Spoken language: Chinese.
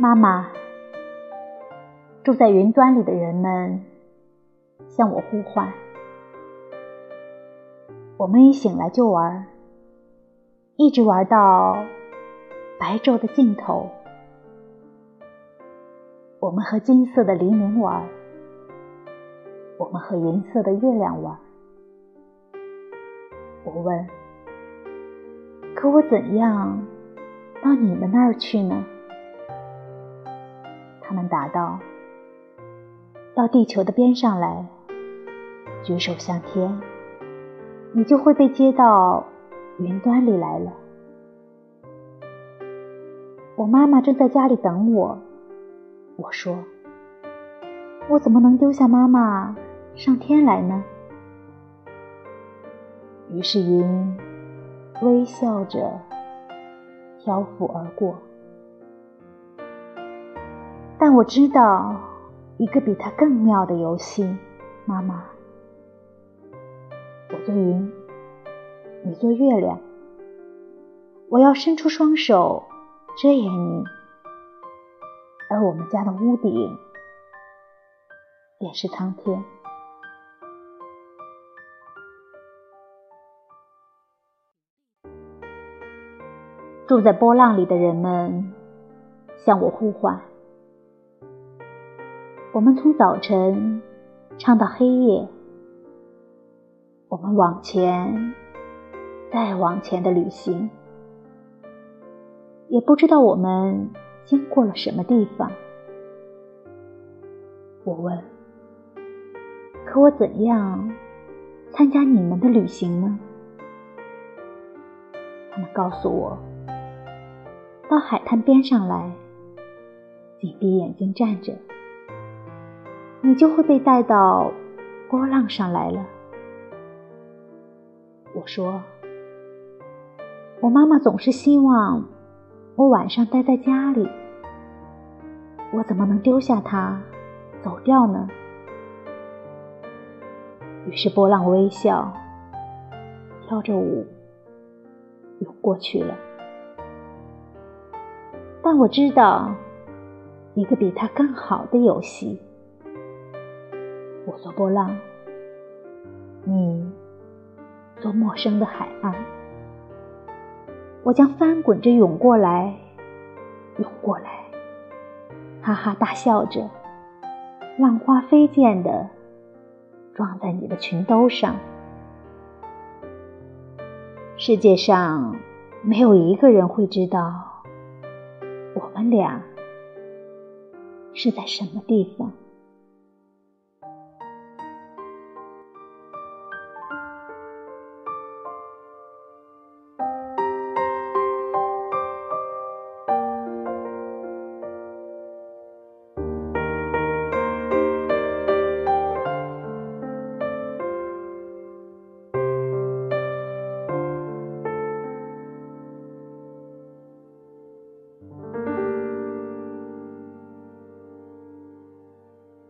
妈妈，住在云端里的人们向我呼唤。我们一醒来就玩，一直玩到白昼的尽头。我们和金色的黎明玩，我们和银色的月亮玩。我问：可我怎样到你们那儿去呢？他们答道：“到地球的边上来，举手向天，你就会被接到云端里来了。”我妈妈正在家里等我，我说：“我怎么能丢下妈妈上天来呢？”于是云微笑着漂浮而过。但我知道一个比它更妙的游戏，妈妈。我做云，你做月亮。我要伸出双手遮掩你，而我们家的屋顶便是苍天。住在波浪里的人们向我呼唤。我们从早晨唱到黑夜，我们往前，再往前的旅行，也不知道我们经过了什么地方。我问：“可我怎样参加你们的旅行呢？”他们告诉我：“到海滩边上来，紧闭眼睛站着。”你就会被带到波浪上来了。我说，我妈妈总是希望我晚上待在家里，我怎么能丢下她走掉呢？于是波浪微笑，跳着舞游过去了。但我知道一个比它更好的游戏。我做波浪，你做陌生的海岸。我将翻滚着涌过来，涌过来，哈哈大笑着，浪花飞溅的撞在你的裙兜上。世界上没有一个人会知道，我们俩是在什么地方。